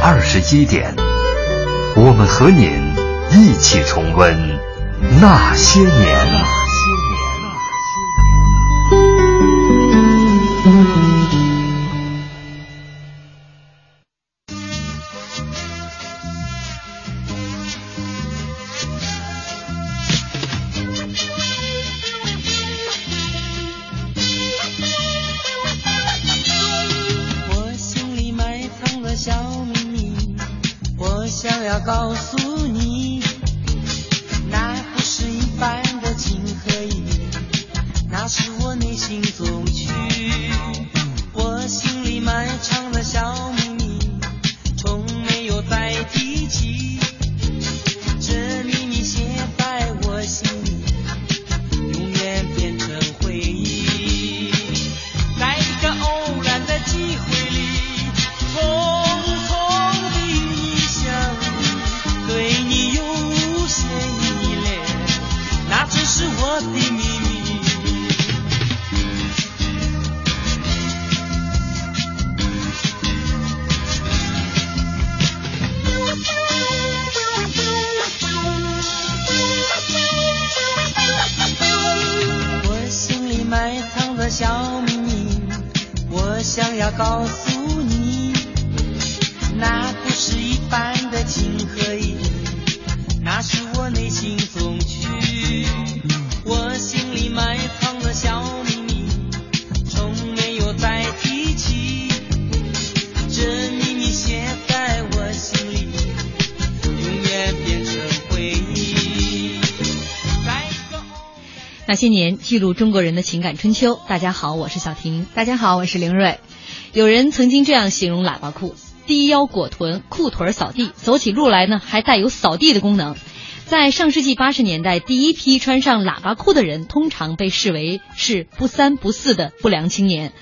二十一点，我们和您一起重温那些年。要告诉你，那不是一般的情和义，那是我内心总曲。我心里埋藏的小秘密，从没有再提起，这秘密写在我心里，永远变成回忆。那些年，记录中国人的情感春秋。大家好，我是小婷。大家好，我是凌瑞。有人曾经这样形容喇叭裤：低腰裹臀，裤腿扫地，走起路来呢还带有扫地的功能。在上世纪八十年代，第一批穿上喇叭裤的人，通常被视为是不三不四的不良青年。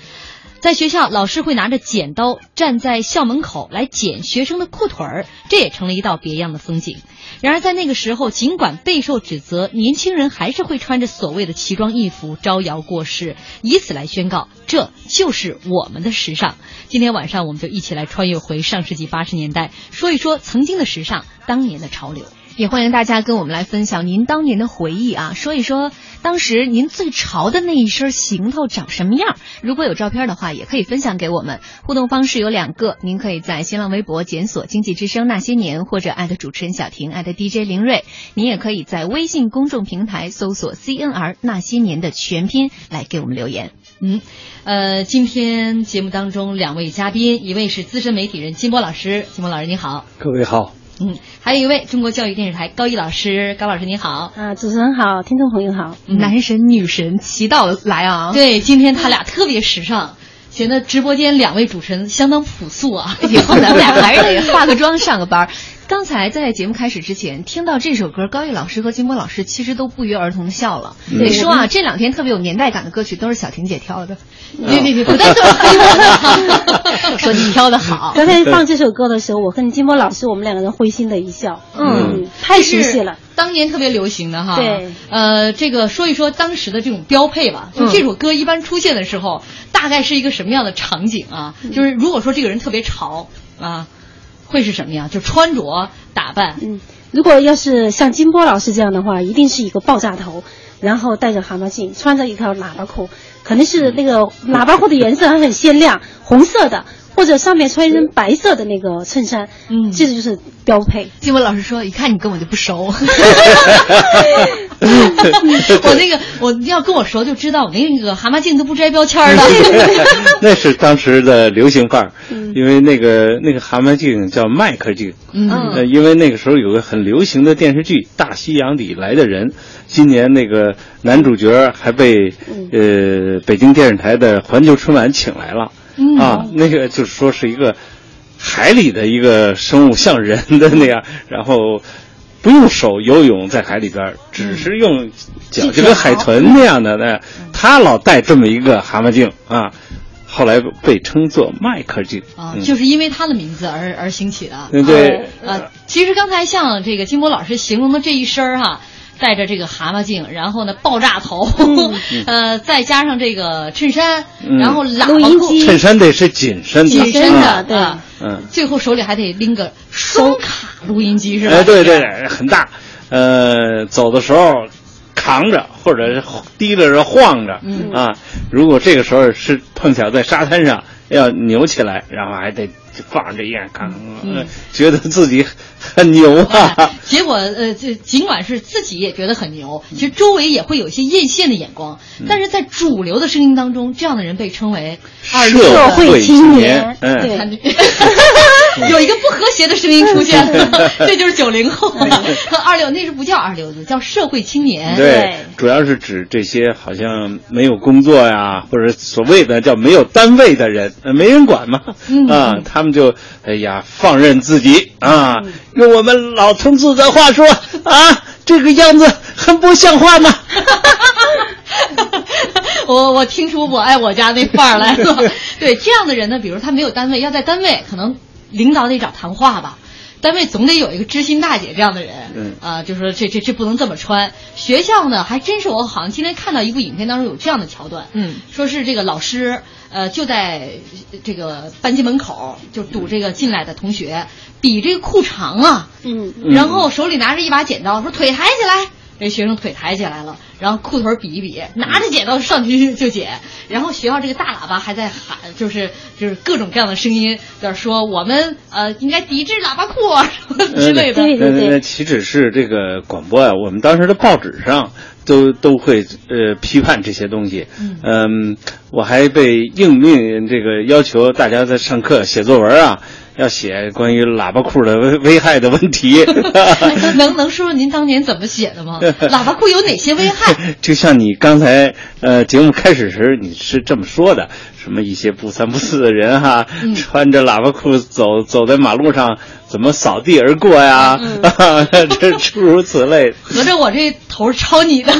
在学校，老师会拿着剪刀站在校门口来剪学生的裤腿儿，这也成了一道别样的风景。然而，在那个时候，尽管备受指责，年轻人还是会穿着所谓的奇装异服招摇过市，以此来宣告这就是我们的时尚。今天晚上，我们就一起来穿越回上世纪八十年代，说一说曾经的时尚，当年的潮流。也欢迎大家跟我们来分享您当年的回忆啊，说一说当时您最潮的那一身行头长什么样。如果有照片的话，也可以分享给我们。互动方式有两个，您可以在新浪微博检索“经济之声那些年”或者艾特主持人小婷，艾特 DJ 林睿。您也可以在微信公众平台搜索 “CNR 那些年”的全拼来给我们留言。嗯，呃，今天节目当中两位嘉宾，一位是资深媒体人金波老师，金波老师你好。各位好，嗯，还有一位中国教育电视台高一老师，高老师你好。啊，主持人好，听众朋友好。嗯男神女神齐到来啊！对，今天他俩特别时尚，显得直播间两位主持人相当朴素啊。以后 咱们俩还是得 化个妆上个班儿。刚才在节目开始之前听到这首歌，高毅老师和金波老师其实都不约而同的笑了。得说啊，这两天特别有年代感的歌曲都是小婷姐挑的。别别别，不带这么黑我的。说你挑的好，刚才放这首歌的时候，我跟金波老师我们两个人会心的一笑。嗯，太熟悉了。当年特别流行的哈。对。呃，这个说一说当时的这种标配吧。就这首歌一般出现的时候，大概是一个什么样的场景啊？就是如果说这个人特别潮啊，会是什么样？就穿着打扮。嗯，如果要是像金波老师这样的话，一定是一个爆炸头，然后戴着蛤蟆镜，穿着一条喇叭裤，肯定是那个喇叭裤的颜色还很鲜亮，红色的。或者上面穿一身白色的那个衬衫，嗯，这就是标配。金文老师说：“一看你跟我就不熟。我那个我要跟我熟就知道，我那个蛤蟆镜都不摘标签的。那是当时的流行范儿，因为那个那个蛤蟆镜叫麦克镜，嗯，呃，因为那个时候有个很流行的电视剧《大西洋里来的人》，今年那个男主角还被呃北京电视台的环球春晚请来了。嗯、啊，那个就是说是一个海里的一个生物，像人的那样，然后不用手游泳在海里边，只是用脚，就跟海豚那样的那，他老戴这么一个蛤蟆镜啊，后来被称作麦克镜啊，嗯就是因为他的名字而而兴起的。对对呃，其实刚才像这个金波老师形容的这一身儿哈。戴着这个蛤蟆镜，然后呢爆炸头，呃，再加上这个衬衫，嗯。然后喇叭裤，衬衫得是紧身的，紧身啊。的，对，嗯，最后手里还得拎个双卡录音机是吧？哎，对对，很大，呃，走的时候扛着或者是提着着晃着，嗯。啊，如果这个时候是碰巧在沙滩上要扭起来，然后还得放着这样扛，嗯。呃觉得自己 很牛啊哎。结果呃，这尽管是自己也觉得很牛，其实周围也会有一些艳羡的眼光，嗯但是在主流的声音当中，这样的人被称为二社会青年嗯，对 有一个不和谐的声音出现了，这就是九零后。二流那是不叫二流子，叫社会青年。对，主要是指这些好像没有工作呀，或者所谓的叫没有单位的人，呃没人管嘛，嗯啊，他们就哎呀放任自己啊，用我们老同志的话说啊，这个样子很不像话嘛。我我听出我爱我家那范儿来了。对这样的人呢，比如他没有单位，要在单位可能领导得找谈话吧。单位总得有一个知心大姐这样的人，嗯啊、就说这这这不能这么穿。学校呢，还真是我好像今天看到一部影片当中有这样的桥段，嗯，说是这个老师，呃，就在这个班级门口就堵这个进来的同学，比这个裤长啊，嗯，然后手里拿着一把剪刀，说腿抬起来。这学生腿抬起来了，然后裤腿比一比，拿着剪刀上去就剪。然后学校这个大喇叭还在喊，就是就是各种各样的声音在说我们呃应该抵制喇叭裤啊什么之类的。对对对那那岂止是这个广播啊，我们当时的报纸上都都会呃批判这些东西。嗯，我还被应命这个要求大家在上课写作文啊，要写关于喇叭裤的危危害的问题。能能说说您当年怎么写的吗？喇叭裤有哪些危害？就像你刚才呃节目开始时你是这么说的，什么一些不三不四的人哈、嗯穿着喇叭裤走走在马路上，怎么扫地而过呀？嗯 这诸如此类。合着我这头是抄你的？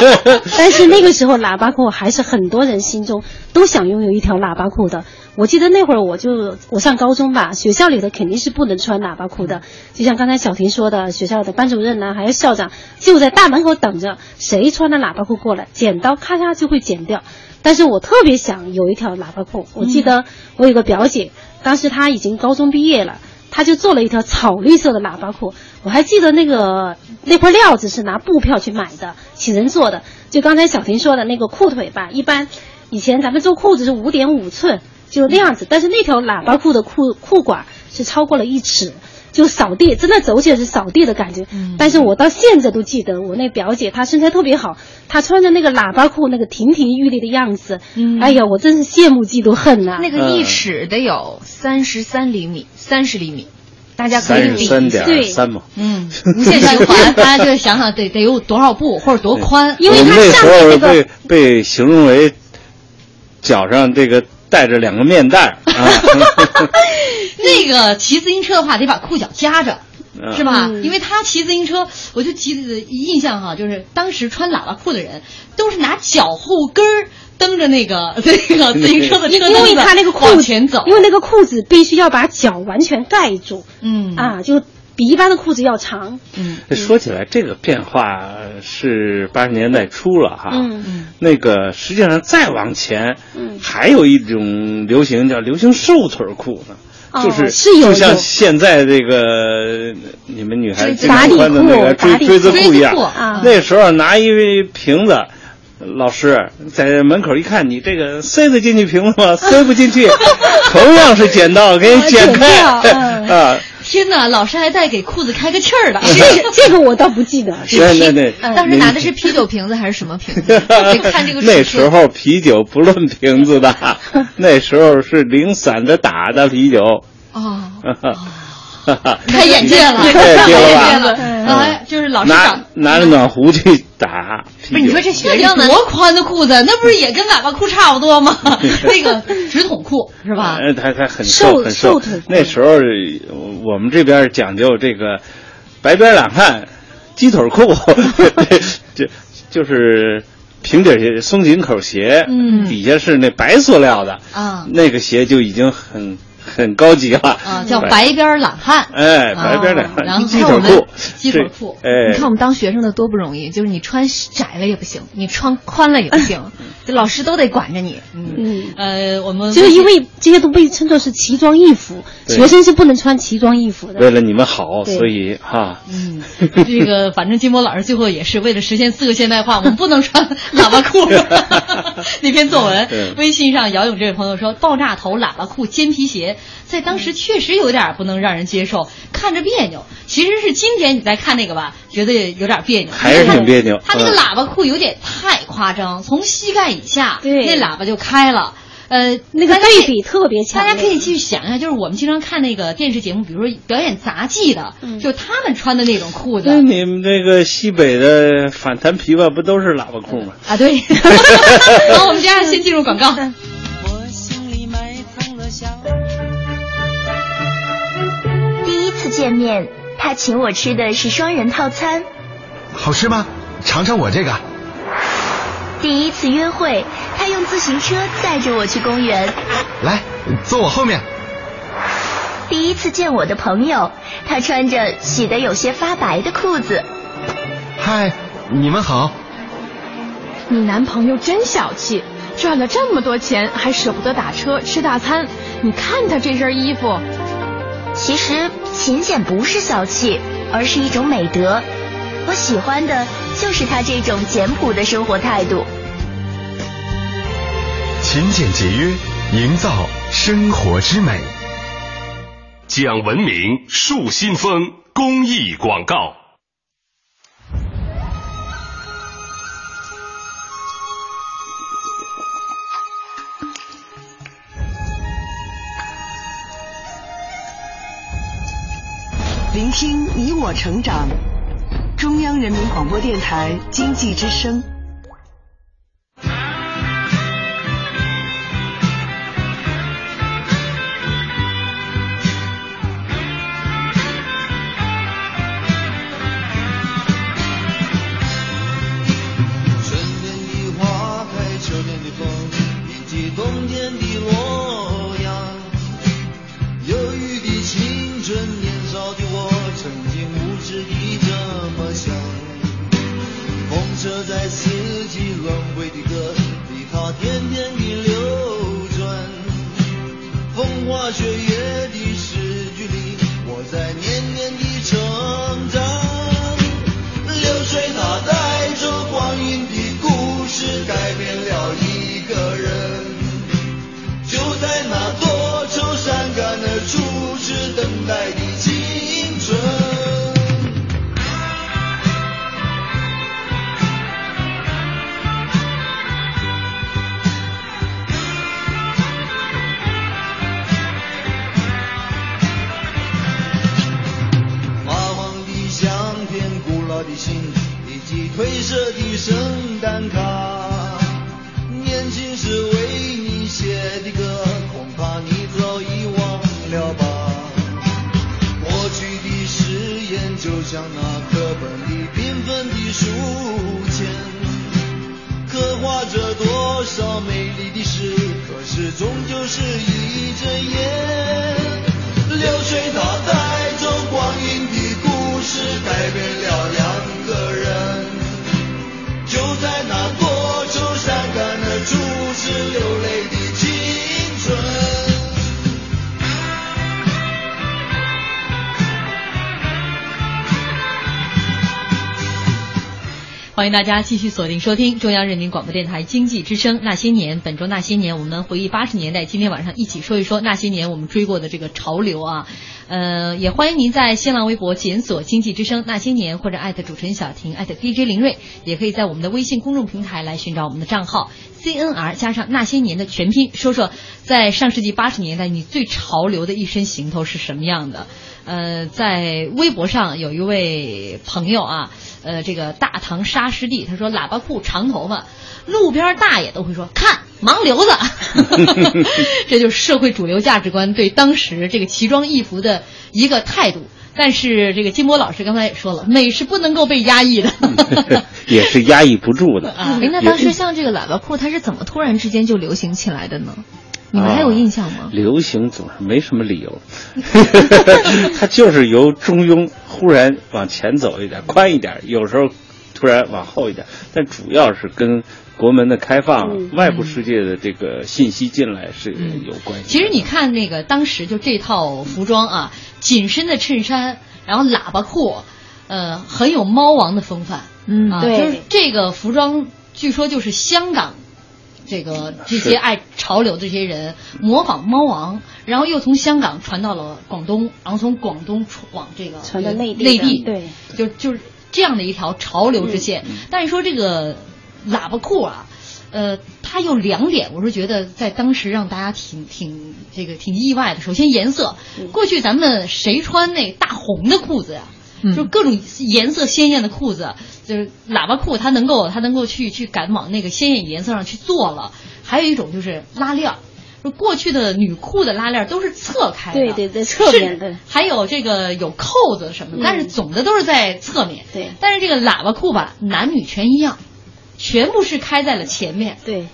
但是那个时候喇叭裤还是很多人心中都想拥有一条喇叭裤的。我记得那会儿我就我上高中吧，学校里的肯定是不能穿喇叭裤的。就像刚才小婷说的，学校的班主任呢，还有校长就在大门口等着，谁穿了喇叭裤过来，剪刀咔嚓就会剪掉。但是我特别想有一条喇叭裤。我记得我有个表姐，当时她已经高中毕业了。他就做了一条草绿色的喇叭裤，我还记得那个那块料子是拿布票去买的，请人做的。就刚才小婷说的那个裤腿吧，一般以前咱们做裤子是五点五寸，就那样子，但是那条喇叭裤的裤裤管是超过了一尺。就扫地，真的走起来是扫地的感觉。嗯。但是我到现在都记得，我那表姐她身材特别好，她穿着那个喇叭裤那个亭亭玉立的样子，嗯。哎呀，我真是羡慕嫉妒恨呐、那个一尺得有三十三厘米，三十厘米，大家可以比一下。点三嘛。嗯，无限循环，大家就想想得得有多少步或者多宽，因为它我们那时上面那个被被形容为脚上这个带着两个面袋儿啊，那个骑自行车的话，得把裤脚夹着。嗯是吧？嗯因为他骑自行车，我就记得印象哈，就是当时穿喇叭裤的人都是拿脚后跟儿蹬着那个 那个自行车的车因为他那个裤子往前走，因为那个裤子必须要把脚完全盖住，嗯啊，就比一般的裤子要长。嗯说起来，这个变化是八十年代初了哈。嗯嗯那个实际上再往前，嗯还有一种流行叫流行瘦腿裤呢。哦就是是有就像现在这个你们女孩子经常穿的那个锥锥子裤裤一样那时候拿一瓶子，老师在门口一看，你这个塞得进去瓶子吗？塞不进去，同样是剪刀给你剪开 啊。天哪，老师还带给裤子开个气儿的，这 个这个我倒不记得。对对对，当时拿的是啤酒瓶子还是什么瓶子？得看这个尺寸那时候啤酒不论瓶子的，那时候是零散的打的啤酒。哦，开眼界了，对开眼界了吧？了，啊，就是老师拿长。拿着暖壶去打。不是你说这学生多宽的裤子，那不是也跟喇叭裤差不多吗？那个直筒裤是吧？呃，他他很瘦很瘦。那时候我们这边讲究这个白边懒汉鸡腿裤，就就是平底鞋、松紧口鞋，嗯底下是那白塑料的啊那个鞋就已经很很高级了。啊，叫白边懒汉。哎，白边懒汉，啊然后鸡腿看我们裤，鸡腿裤。哎，你看我们当学生的多不容易，就是你穿窄了也不行，你穿宽了也不行，这老师都得管着你。嗯，呃，我们就是因为这些都被称作是奇装异服，学生是不能穿奇装异服的。为了你们好，所以哈，嗯，这个反正金波老师最后也是为了实现四个现代化，我们不能穿喇叭裤。那篇作文，微信上姚勇这位朋友说，爆炸头、喇叭裤、尖皮鞋，在当时确实有点不能让人接受，看着别扭。其实是今天你再看那个吧，觉得有点别扭，还是挺别扭他那个嗯喇叭裤有点太夸张，从膝盖以下，对那喇叭就开了。呃，那个对比特别强烈大家可以去想一下，就是我们经常看那个电视节目，比如说表演杂技的，嗯就他们穿的那种裤子那你们这个西北的反弹琵琶不都是喇叭裤吗？啊，对。好，我们接下来先进入广告。见面，他请我吃的是双人套餐。好吃吗？尝尝我这个。第一次约会，他用自行车载着我去公园。来，坐我后面。第一次见我的朋友，他穿着洗得有些发白的裤子。嗨，你们好。你男朋友真小气，赚了这么多钱还舍不得打车吃大餐。你看他这身衣服，其实勤俭不是小气，而是一种美德。我喜欢的就是他这种简朴的生活态度。勤俭节约，营造生活之美。讲文明树新风公益广告。聆听你我成长，中央人民广播电台经济之声。欢迎大家继续锁定收听中央人民广播电台经济之声《那些年》。本周《那些年》，我们回忆八十年代。今天晚上一起说一说那些年我们追过的这个潮流啊。呃，也欢迎您在新浪微博检索“经济之声那些年”或者艾特主持人小婷艾特 DJ 林睿，也可以在我们的微信公众平台来寻找我们的账号 CNR 加上那些年的全拼，说说在上世纪八十年代你最潮流的一身行头是什么样的。呃，在微博上有一位朋友啊，呃，这个大唐沙师弟，他说喇叭裤长头发，路边大爷都会说看盲流子，这就是社会主流价值观对当时这个奇装异服的一个态度。但是这个金波老师刚才也说了，美是不能够被压抑的。也是压抑不住的。啊哎，那当时像这个喇叭裤，它是怎么突然之间就流行起来的呢？你们还有印象吗？流行总是没什么理由 它就是由中庸忽然往前走一点，宽一点，有时候突然往后一点，但主要是跟国门的开放、嗯外部世界的这个信息进来是有关系。其实你看那个当时就这套服装啊，紧身的衬衫，然后喇叭裤，呃，很有猫王的风范。嗯啊，对就是这个服装，据说就是香港。这个这些爱潮流的这些人模仿猫王，然后又从香港传到了广东，然后从广东传往这个传到内地内地，对，就就是这样的一条潮流之线。但是说这个喇叭裤啊，呃，它有两点，我是觉得在当时让大家挺挺这个挺意外的。首先颜色，过去咱们谁穿那大红的裤子呀？就各种颜色鲜艳的裤子，就是喇叭裤，它能够它能够去去敢往那个鲜艳颜色上去做了。还有一种就是拉链儿，就过去的女裤的拉链儿都是侧开的，对对对侧面的。还有这个有扣子什么的，嗯。但是总的都是在侧面。对，但是这个喇叭裤吧，男女全一样，全部是开在了前面。对，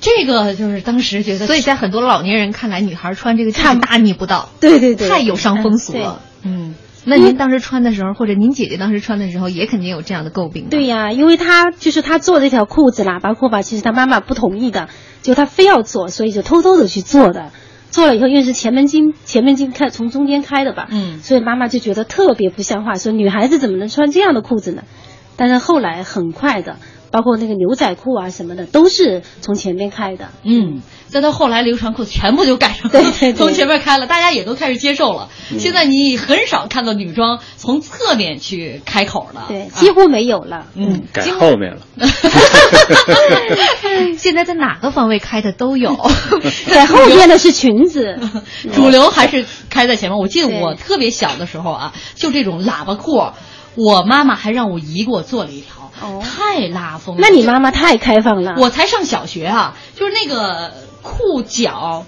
这个就是当时觉得，所以在很多老年人看来，女孩穿这个太大逆不道，对对对。太有伤风俗了。嗯，那您当时穿的时候，或者您姐姐当时穿的时候，也肯定有这样的诟病。对呀、因为她就是她做这条裤子喇叭裤吧，其实她妈妈不同意的，就她非要做，所以就偷偷的去做的。做了以后，因为是前门襟，前门襟开从中间开的吧，嗯，所以妈妈就觉得特别不像话，说女孩子怎么能穿这样的裤子呢？但是后来很快的，包括那个牛仔裤啊什么的，都是从前面开的。嗯，再到后来流传裤全部就改成对对对从前面开了，大家也都开始接受了。嗯现在你很少看到女装从侧面去开口了，对，几乎没有了。嗯，改后面了。现在在哪个方位开的都有，在后面的是裙子，主流还是开在前面。我记得我特别小的时候啊，就这种喇叭裤，我妈妈还让我姨给我做了一条，太拉风那你妈妈太开放了。我才上小学啊，就是那个裤脚。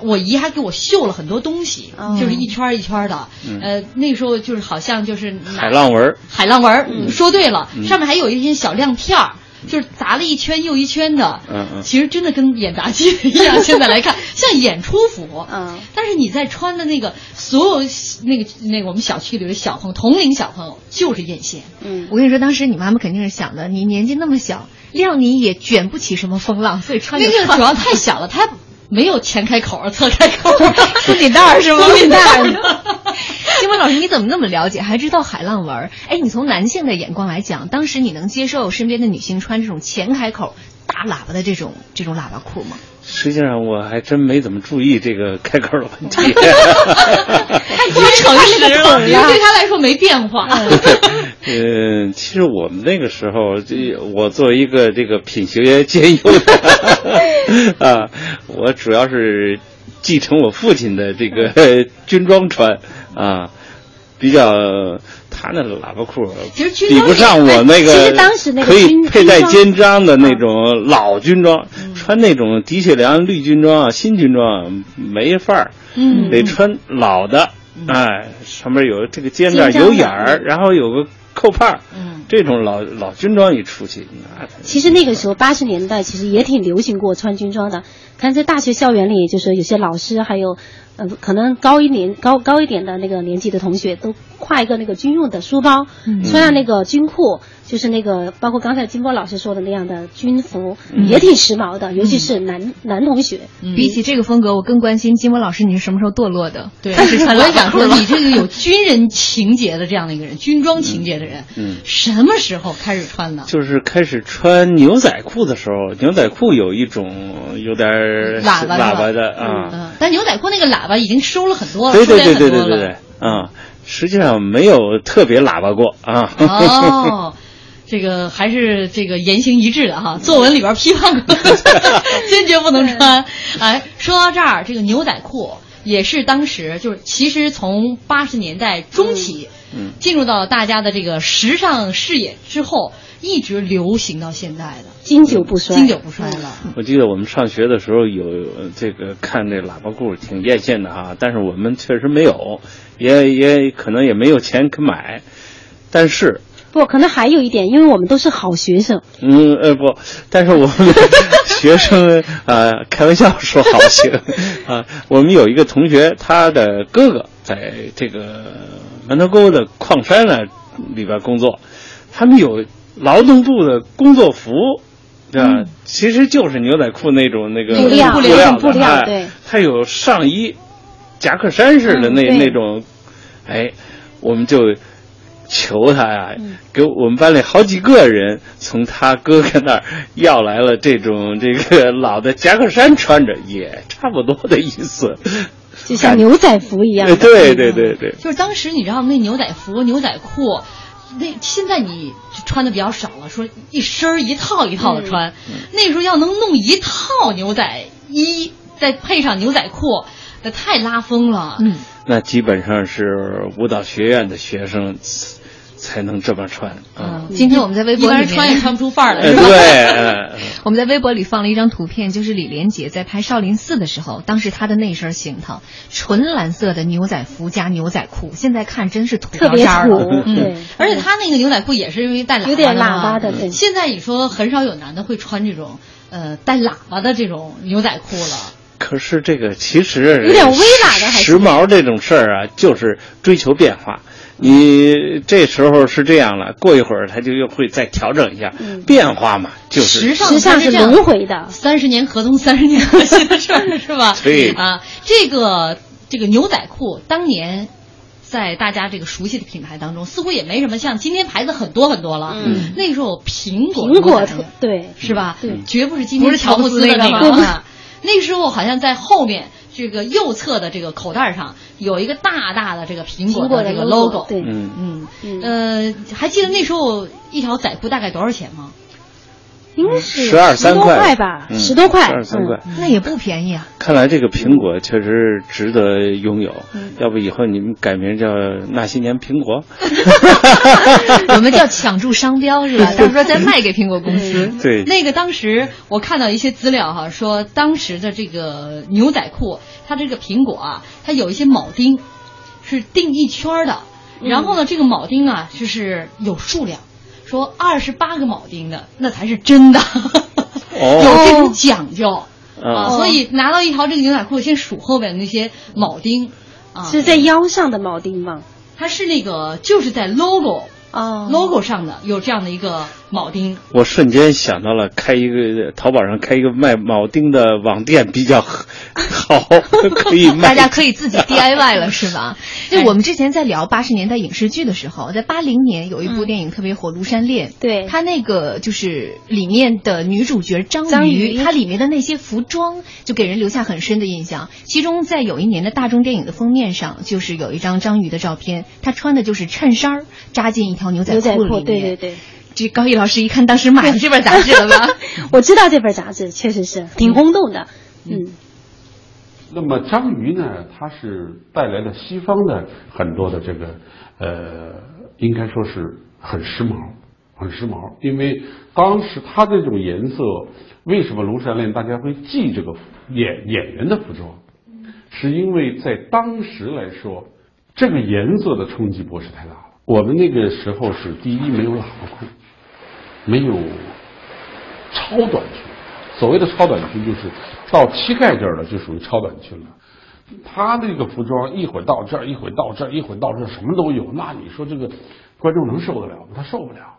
我姨还给我绣了很多东西，哦就是一圈儿一圈儿的。嗯呃，那时候就是好像就是海浪纹儿海浪纹说对了，嗯上面还有一些小亮片儿，就是砸了一圈又一圈的。嗯嗯其实真的跟演杂技 一样，现在来看像演出服。嗯，但是你在穿的那个所有那个那个我们小区里的小朋友，同龄小朋友就是艳羡。嗯，我跟你说，当时你妈妈肯定是想的，你年纪那么小，谅你也卷不起什么风浪，所以穿就穿那个主要太小了，它没有前开口、侧开口，松紧带儿是吗？松紧带儿。金文老师，你怎么那么了解，还知道海浪纹儿？哎，你从男性的眼光来讲，当时你能接受身边的女性穿这种前开口大喇叭的这种这种喇叭裤吗？实际上我还真没怎么注意这个开口的问题。太多诚实了，因为对他来说没变化。嗯，其实我们那个时候，这我作为一个这个品学兼优的 啊，我主要是继承我父亲的这个军装穿啊，比较他那喇叭裤比不上我那个，其实当时那个可以佩戴肩章的那种老军装，穿那种的确良绿军装啊、新军装啊没范儿，嗯。得穿老的，哎，上面有这个肩带有眼儿，然后有个扣帕儿，嗯，这种老老军装一出去，那其实那个时候八十年代其实也挺流行过穿军装的，看在大学校园里，就是有些老师还有，呃，可能高一年高高一点的那个年纪的同学都挎一个那个军用的书包，嗯。穿上那个军裤，就是那个包括刚才金波老师说的那样的军服，嗯。也挺时髦的，尤其是男男同学。比起这个风格，我更关心金波老师，你是什么时候堕落的？对，开始穿我喇也想说，叭裤了你这个有军人情节的这样的一个人，军装情节的人，嗯，什么时候开始穿的？就是开始穿牛仔裤的时候，牛仔裤有一种有点儿喇叭喇叭的啊，嗯，但牛仔裤那个喇叭已经收了很多了，对对对对对很多了对对啊，实际上没有特别喇叭过啊。哦，这个还是这个言行一致的哈，作文里边批判过，坚决不能穿。哎，说到这儿，这个牛仔裤也是当时就是其实从八十年代中期，嗯，进入到大家的这个时尚视野之后，一直流行到现在的，经久不衰，经久不衰了。我记得我们上学的时候有呃这个看这喇叭裤挺艳羡的哈，但是我们确实没有，也也可能也没有钱可买，但是不，可能还有一点，因为我们都是好学生，嗯呃不，但是我们 学生呃开玩笑说好行啊，我们有一个同学，他的哥哥在这个门头沟的矿山呢里边工作，他们有劳动部的工作服。对吧？其实就是牛仔裤那种那个布料布料布料哎对它有上衣，夹克衫似的那、嗯那种，哎，我们就求他呀，嗯给我们班里好几个人从他哥哥那儿要来了这种这个老的夹克衫穿着，也差不多的意思。就像牛仔服一样哎，对对对对，就是当时你知道那牛仔服、牛仔裤，那现在你穿的比较少了，说一身儿一套一套的穿。那时候要能弄一套牛仔衣，再配上牛仔裤，那太拉风了。嗯，那基本上是舞蹈学院的学生才能这么穿啊。今天我们在微博里面一般人穿也穿不出范儿来，哎是吧？对，哎 我们在微博里放了一张图片，就是李连杰在拍《少林寺》的时候，当时他的那身行头，纯蓝色的牛仔服加牛仔裤，现在看真是土特别渣儿了。土，嗯，而且他那个牛仔裤也是因为带喇叭的有点喇叭的对现在你说很少有男的会穿这种呃带喇叭的这种牛仔裤了。可是这个其实有点微喇的还时髦这种事儿啊，就是追求变化。你这时候是这样了，过一会儿他就又会再调整一下，变化嘛，就是时尚时尚是这样轮回的。三十年河东，三十年河西的事儿是吧？对啊，这个这个牛仔裤当年。在大家这个熟悉的品牌当中，似乎也没什么像今天牌子很多很多了。嗯那个时候苹果苹果对是吧？对绝不是今不是天乔布斯的那个啊。那个时候好像在后面这个右侧的这个口袋上有一个大大的这个苹果的这个 logo，对嗯，嗯。嗯。呃，还记得那时候一条仔裤大概多少钱吗？应该是十二三块吧，嗯十多块，12 13块嗯那也不便宜啊。看来这个苹果确实值得拥有。嗯要不以后你们改名叫那些年苹果？我们叫抢注商标是吧？到时候再卖给苹果公司。对，那个当时我看到一些资料哈，说当时的这个牛仔裤，它这个苹果啊，它有一些铆钉是钉一圈儿的，然后呢，这个铆钉啊就是有数量，说二十八个铆钉的那才是真的，有这种讲究。啊，啊，所以拿到一条这个牛仔裤，先数后边的那些铆钉。啊，是在腰上的铆钉吗？它是那个就是在 logo 哦。logo 上的有这样的一个铆钉。我瞬间想到了开一个淘宝上开一个卖铆钉的网店比较好，可以卖。大家可以自己 DIY 了，是吧？就我们之前在聊八十年代影视剧的时候，在八零年有一部电影特别火，《庐山恋》。对它那个就是里面的女主角张张瑜，瑜她里面的那些服装就给人留下很深的印象。其中在有一年的大众电影的封面上，就是有一张张瑜的照片，她穿的就是衬衫儿扎进一条牛仔裤里面。对对对，这高毅老师一看，当时买了这本杂志了吧？我知道这本杂志确实是挺轰动的，嗯，那么章鱼呢，它是带来了西方的很多的这个呃，应该说是很时髦，很时髦。因为当时它这种颜色，为什么庐山恋大家会记这个演演员的服装，是因为在当时来说，这个颜色的冲击波是太大了。我们那个时候是第一没有喇叭裤，没有超短裙。所谓的超短裙就是到膝盖这儿了，就属于超短裙了。他那个服装一会儿到这儿，一会儿到这儿，一会儿到这儿，什么都有。那你说这个观众能受得了吗？他受不了。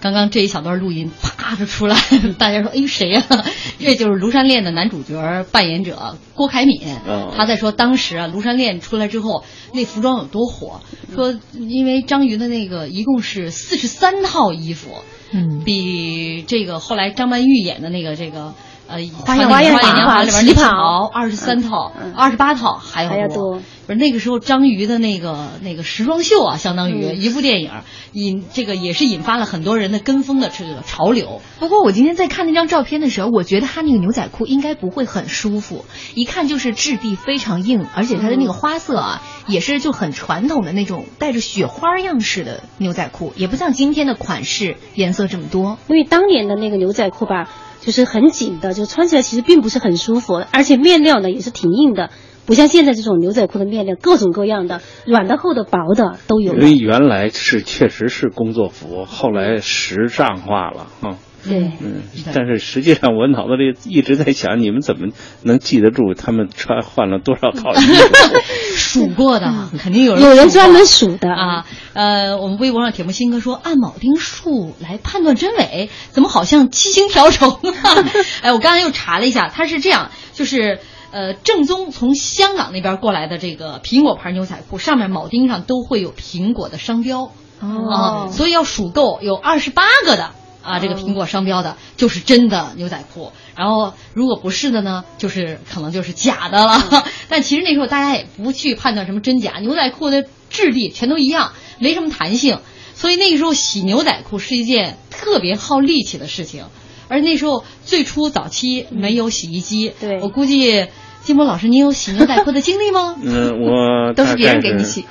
刚刚这一小段录音啪就出来，大家说：“哎，谁呀、这就是《庐山恋》的男主角扮演者郭凯敏。哦他在说当时啊，《庐山恋》出来之后，那服装有多火。说因为张瑜的那个一共是四十三套衣服，嗯，比这个后来张曼玉演的那个这个呃《花样花样年华》里边那旗袍旗袍二十三套、二十八套还要多不是那个时候章鱼的那个那个时装秀啊，相当于嗯一部电影，引这个也是引发了很多人的跟风的这个潮流。不过我今天在看那张照片的时候，我觉得他那个牛仔裤应该不会很舒服，一看就是质地非常硬，而且它的那个花色啊，也是就很传统的那种带着雪花样式的牛仔裤，也不像今天的款式颜色这么多。因为当年的那个牛仔裤吧，就是很紧的，就穿起来其实并不是很舒服，而且面料呢也是挺硬的，不像现在这种牛仔裤的面料各种各样的，软的、厚的、薄的都有因。为原来是确实是工作服，后来时尚化了啊。对，嗯，但是实际上我脑子里一直在想，你们怎么能记得住他们穿换了多少套衣服？数过的，肯定有人有人专门数的啊。呃，我们微博上铁木心哥说，按铆钉数来判断真伪，怎么好像七星瓢虫 啊？哎，我刚才又查了一下，它是这样，就是。呃，正宗从香港那边过来的这个苹果牌牛仔裤，上面铆钉上都会有苹果的商标啊，所以要数够有二十八个的啊，这个苹果商标的就是真的牛仔裤。然后如果不是的呢，就是可能就是假的了。但其实那时候大家也不去判断什么真假，牛仔裤的质地全都一样，没什么弹性，所以那个时候洗牛仔裤是一件特别耗力气的事情。而那时候最初早期没有洗衣机，对我估计金波老师，你有洗牛仔裤的经历吗？嗯，我 都是别人给你洗，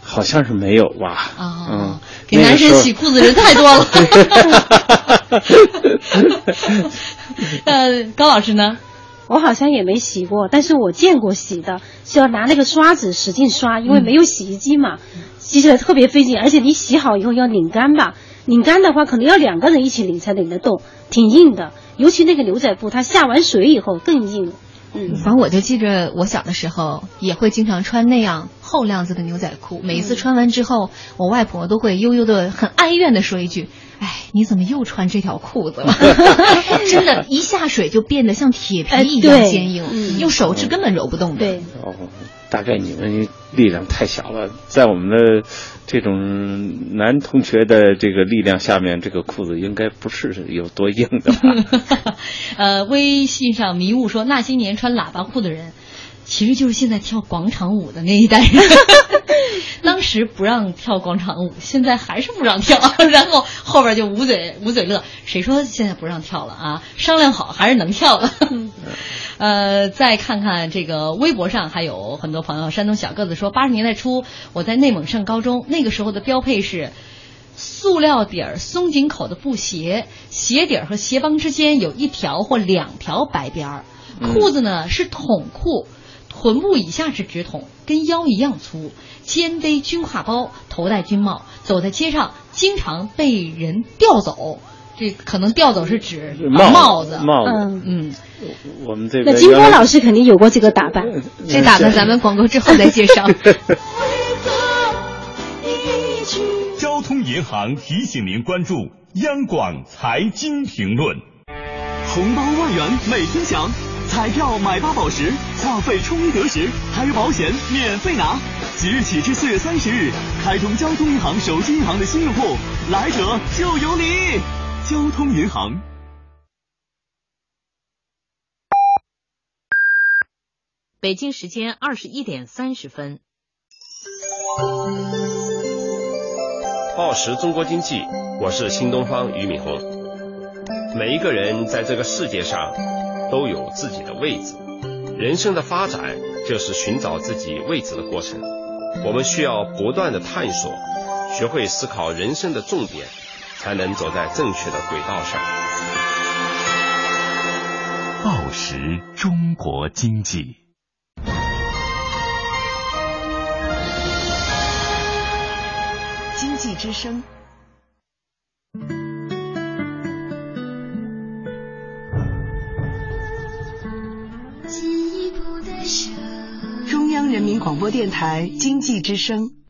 好像是没有吧？啊，嗯，给男生洗裤子人太多了。呃，高老师呢？我好像也没洗过，但是我见过洗的，是要拿那个刷子使劲刷，因为没有洗衣机嘛，洗起来特别费劲，而且你洗好以后要拧干吧，拧干的话可能要两个人一起拧才拧得动，挺硬的。尤其那个牛仔布，它下完水以后更硬。嗯，反正我就记着我小的时候也会经常穿那样厚料子的牛仔裤，每一次穿完之后，我外婆都会悠悠的、很哀怨的说一句：“哎，你怎么又穿这条裤子了？” 真的，一下水就变得像铁皮一样坚硬，用手是根本揉不动的。对，哦，大概你们力量太小了，在我们的这种男同学的这个力量下面，这个裤子应该不是有多硬的吧？呃，微信上迷雾说，那些年穿喇叭裤的人，其实就是现在跳广场舞的那一代人。当时不让跳广场舞，现在还是不让跳，然后后边就捂嘴捂嘴乐。谁说现在不让跳了啊？商量好还是能跳的。呃，再看看这个微博上还有很多朋友，山东小个子说，八十年代初我在内蒙上高中，那个时候的标配是。塑料底儿、松紧口的布鞋，鞋底儿和鞋帮之间有一条或两条白边儿。裤子呢是筒裤，臀部以下是直筒，跟腰一样粗，肩背军挎包，头戴军帽，走在街上经常被人调走。这可能调走是指帽帽子，帽子嗯嗯，我们这那金波老师肯定有过这个打扮，这打扮咱们广告之后再介绍。交通银行提醒您关注央广财经评论。红包万元每天享，彩票买八宝石话费充一得十，还有保险免费拿。即日起至四月三十日，开通交通银行手机银行的新用户，来者就有礼。交通银行。北京时间二十一点三十分。报时中国经济，我是新东方俞敏洪。每一个人在这个世界上都有自己的位置，人生的发展就是寻找自己位置的过程。我们需要不断的探索，学会思考人生的重点，才能走在正确的轨道上。报时中国经济。经济之声。中央人民广播电台经济之声。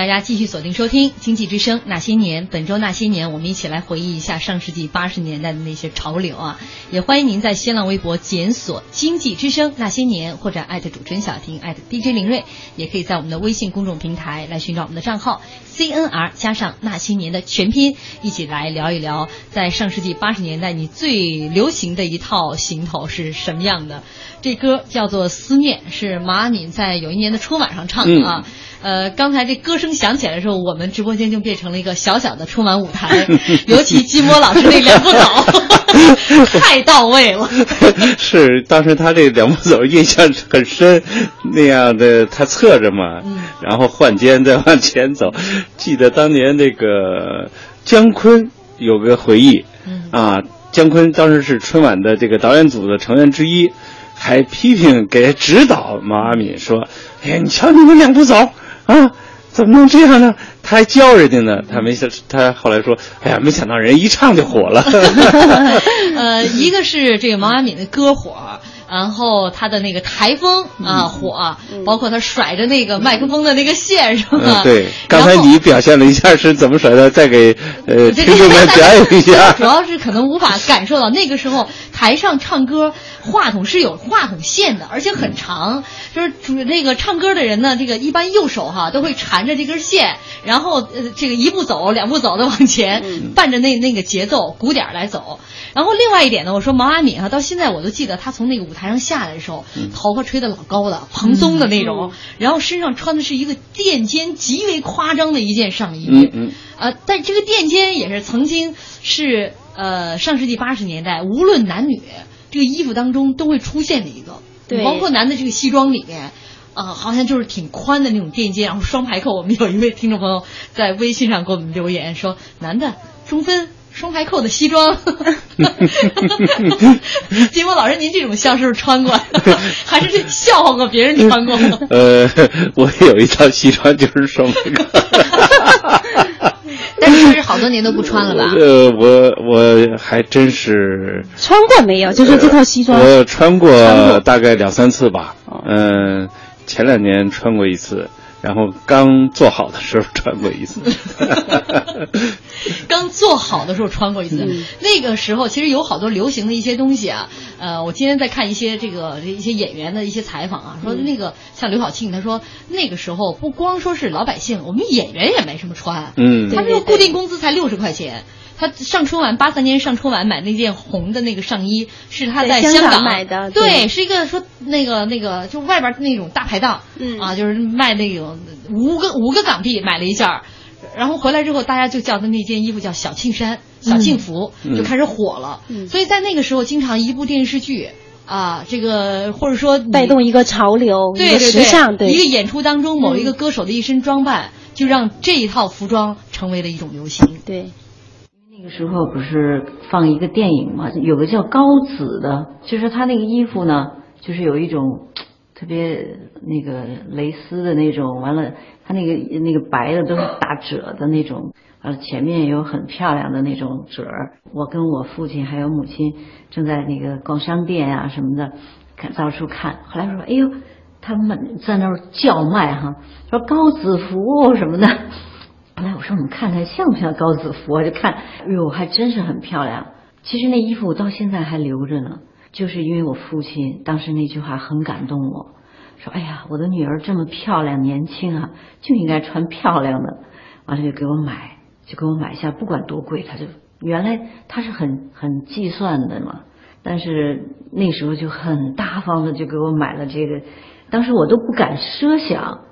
大家继续锁定收听《经济之声那些年》。本周那些年，我们一起来回忆一下上世纪八十年代的那些潮流啊！也欢迎您在新浪微博检索“经济之声那些年”或者艾特主持人小婷艾特 DJ 林睿，也可以在我们的微信公众平台来寻找我们的账号 CNR 加上那些年的全拼，一起来聊一聊在上世纪八十年代你最流行的一套行头是什么样的。这歌叫做《思念》，是马敏在有一年的春晚上唱的啊。呃，刚才这歌声响起来的时候，我们直播间就变成了一个小小的春晚舞台，尤其金波老师那两步走 太到位了。是，当时他这两步走印象很深，那样的他侧着嘛，然后换肩再往前走。记得当年那个姜昆有个回忆，啊，姜昆当时是春晚的这个导演组的成员之一，还批评给指导毛阿敏说：“哎呀，你瞧你们两步走。”啊，怎么能这样呢？他还教人家呢。他没想，他后来说：“哎呀，没想到人一唱就火了。”呃，一个是这个毛阿敏的歌火，然后他的那个台风啊火，包括他甩着那个麦克风的那个线，是吧？对。刚才你表现了一下是怎么甩的，再给呃听众们表演一下。主要是可能无法感受到那个时候台上唱歌。话筒是有话筒线的，而且很长。就是主那个唱歌的人呢，这个一般右手哈都会缠着这根线，然后呃这个一步走两步走的往前，伴着那那个节奏鼓点来走。然后另外一点呢，我说毛阿敏哈，到现在我都记得她从那个舞台上下来的时候，头发吹得老高了，蓬松的那种，然后身上穿的是一个垫肩极为夸张的一件上衣。嗯嗯。呃，但这个垫肩也是曾经是呃上世纪八十年代，无论男女。这个衣服当中都会出现的一个，对，包括男的这个西装里面，啊，好像就是挺宽的那种垫肩，然后双排扣。我们有一位听众朋友在微信上给我们留言说，男的中分双排扣的西装。金波老师，您这种笑是不是穿过，还是这笑话过别人穿过？呃，我有一套西装就是双排扣。但是好多年都不穿了吧？呃，我我还真是穿过没有？就是这套西装，我穿过大概两三次吧。嗯，前两年穿过一次。然后刚做好的时候穿过一次，刚做好的时候穿过一次。那个时候其实有好多流行的一些东西啊。呃，我今天在看一些这个一些演员的一些采访啊，说那个像刘晓庆，他说那个时候不光说是老百姓，我们演员也没什么穿。嗯，他那个固定工资才六十块钱。他上春晚，八三年上春晚买那件红的那个上衣，是他在香港买的。对，是一个说那个那个，就外边那种大排档，嗯啊，就是卖那种五个五个港币买了一件然后回来之后，大家就叫他那件衣服叫小庆衫、小庆服，就开始火了。所以在那个时候，经常一部电视剧啊，这个或者说带动一个潮流，对对对，一个演出当中某一个歌手的一身装扮，就让这一套服装成为了一种流行。对。那个时候不是放一个电影嘛，有个叫高子的，就是他那个衣服呢，就是有一种特别那个蕾丝的那种，完了他那个那个白的都是打褶的那种，呃，前面有很漂亮的那种褶儿。我跟我父亲还有母亲正在那个逛商店呀什么的，看到处看，后来说，哎呦，他们在那儿叫卖哈，说高子服什么的。后来，我说我们看看像不像高子福？就看，哎呦，还真是很漂亮。其实那衣服我到现在还留着呢，就是因为我父亲当时那句话很感动我，说：“哎呀，我的女儿这么漂亮年轻啊，就应该穿漂亮的。”完了就给我买，就给我买下，不管多贵，他就原来他是很很计算的嘛，但是那时候就很大方的就给我买了这个，当时我都不敢奢想。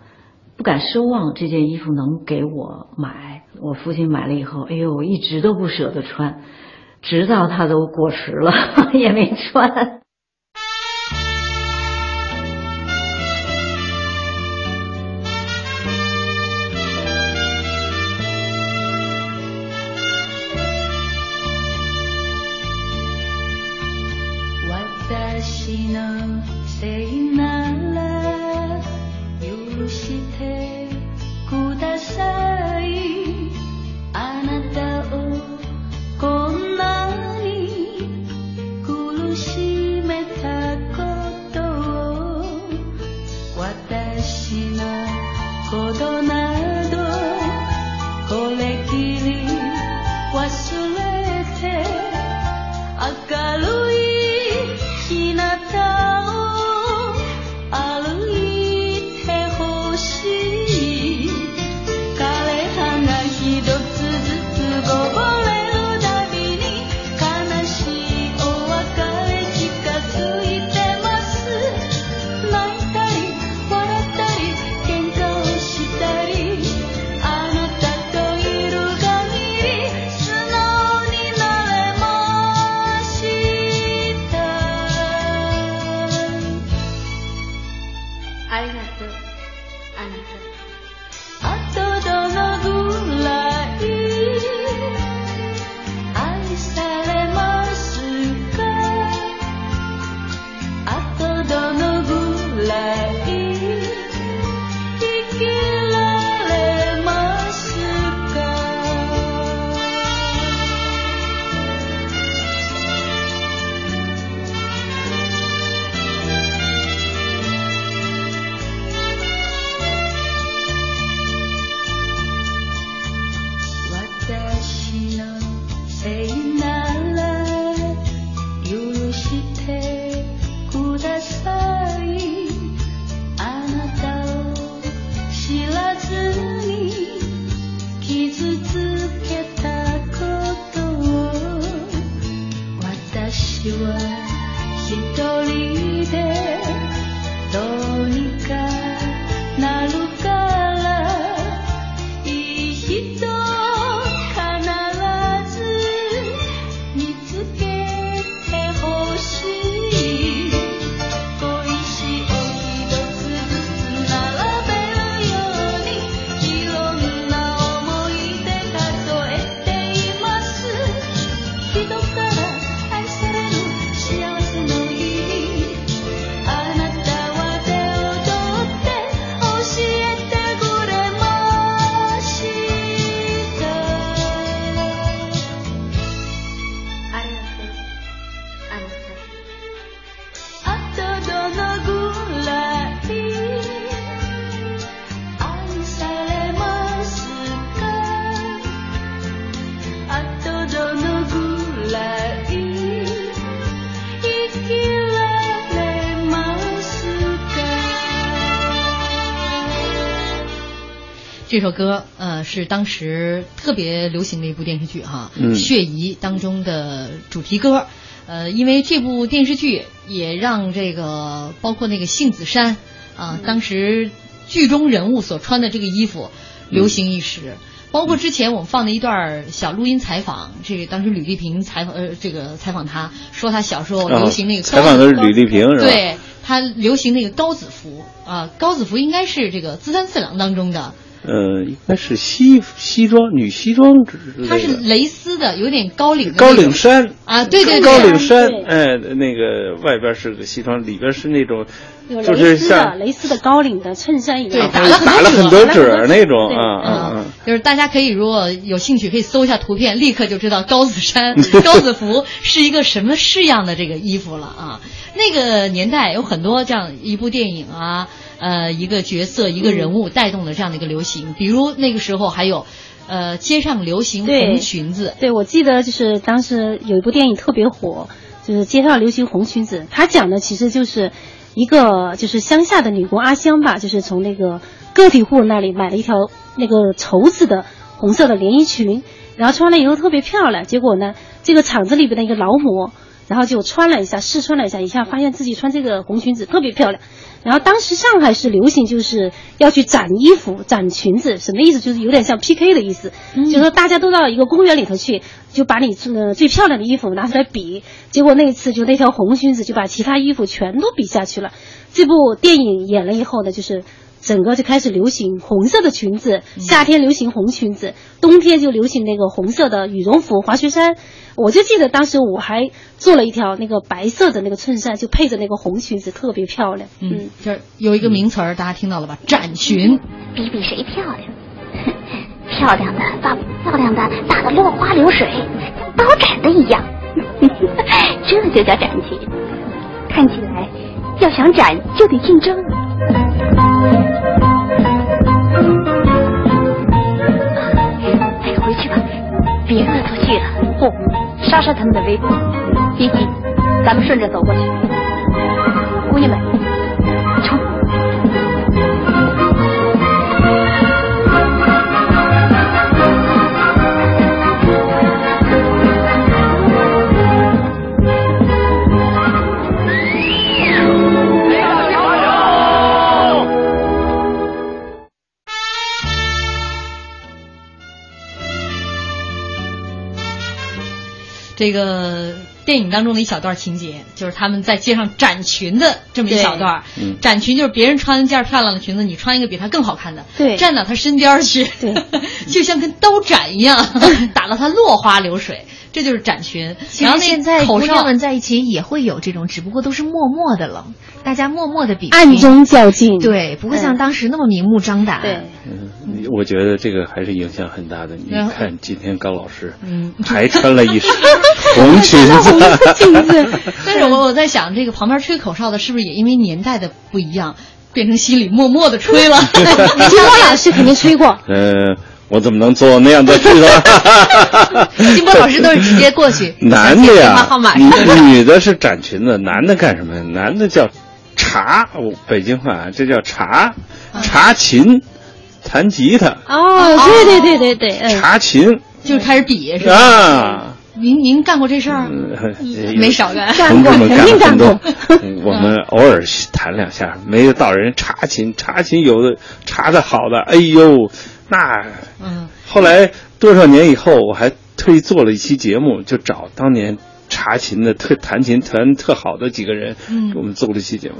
不敢奢望这件衣服能给我买，我父亲买了以后，哎呦，我一直都不舍得穿，直到他都过时了 也没穿。这首歌呃是当时特别流行的一部电视剧哈，嗯血疑》当中的主题歌。呃，因为这部电视剧也让这个包括那个杏子山啊、当时剧中人物所穿的这个衣服流行一时。包括之前我们放的一段小录音采访，这个当时吕丽萍采访呃这个采访他说他小时候流行那个哦采访的是吕丽萍是吧？对他流行那个高子服啊，高子服应该是这个资三四郎当中的，呃，应该是西西装女西装之类的。它是蕾丝的，有点高领的高领衫啊，对对对，高领衫，哎，那个外边是个西装，里边是那种，就蕾丝的是像蕾丝的高领的衬衫一样，对打了打了很多褶儿那种啊啊！就是大家可以如果有兴趣，可以搜一下图片，立刻就知道高子衫、高子服是一个什么式样的这个衣服了啊。那个年代有很多这样一部电影啊，呃，一个角色、一个人物带动了这样的一个流行。比如那个时候还有，呃，街上流行红裙子，对，我记得就是当时有一部电影特别火，就是街上流行红裙子。它讲的其实就是一个就是乡下的女工阿香吧，就是从那个个体户那里买了一条那个绸子的红色的连衣裙，然后穿了以后特别漂亮。结果呢，这个厂子里边的一个劳模，然后就穿了一下，试穿了一下，一下发现自己穿这个红裙子特别漂亮。然后当时上海是流行，就是要去展衣服、展裙子，什么意思？就是有点像 PK 的意思，就是说大家都到一个公园里头去，就把你呃最漂亮的衣服拿出来比。结果那一次就那条红裙子就把其他衣服全都比下去了。这部电影演了以后呢，就是。整个就开始流行红色的裙子，夏天流行红裙子，冬天就流行那个红色的羽绒服、滑雪衫。我就记得当时我还做了一条那个白色的那个衬衫，就配着那个红裙子，特别漂亮。嗯，就是有一个名词儿，大家听到了吧？展裙。比比谁漂亮，漂亮的把漂亮的打得落花流水，刀斩的一样，这就叫展裙。看起来要想展就得竞争。哎回去吧别恶作剧了。不杀杀他们的威风。别急咱们顺着走过去。姑娘们这个电影当中的一小段情节，就是他们在街上展裙的这么一小段。嗯展裙就是别人穿一件漂亮的裙子，你穿一个比她更好看的，对站到她身边去，就像跟刀斩一样，打到她落花流水，这就是展裙。其然后现在口哨姑娘们在一起也会有这种，只不过都是默默的了，大家默默的比暗中较劲。对，不会像当时那么明目张胆。对，嗯，我觉得这个还是影响很大的。你看今天高老师嗯还穿了一身红裙子，裙子。但是我我在想，这个旁边吹口哨的是不是也因为年代的不一样，变成心里默默的吹了？金波老师肯定吹过。呃，我怎么能做那样的事呢？金波老师都是直接过去，男的电话呀号码，女是女的是展裙子，男的干什么呀？男的叫茶，我北京话这叫茶，茶琴，弹吉他，哦，对对对对对，嗯，茶琴就开始比是吧？啊。您您干过这事儿？没少干同志们肯定干干了很多，嗯我们偶尔弹两下，没有到人查琴，查琴有的查的好的，哎呦，那嗯，后来多少年以后，我还特意做了一期节目，就找当年查琴的特弹琴弹特好的几个人，嗯给我们做了一期节目。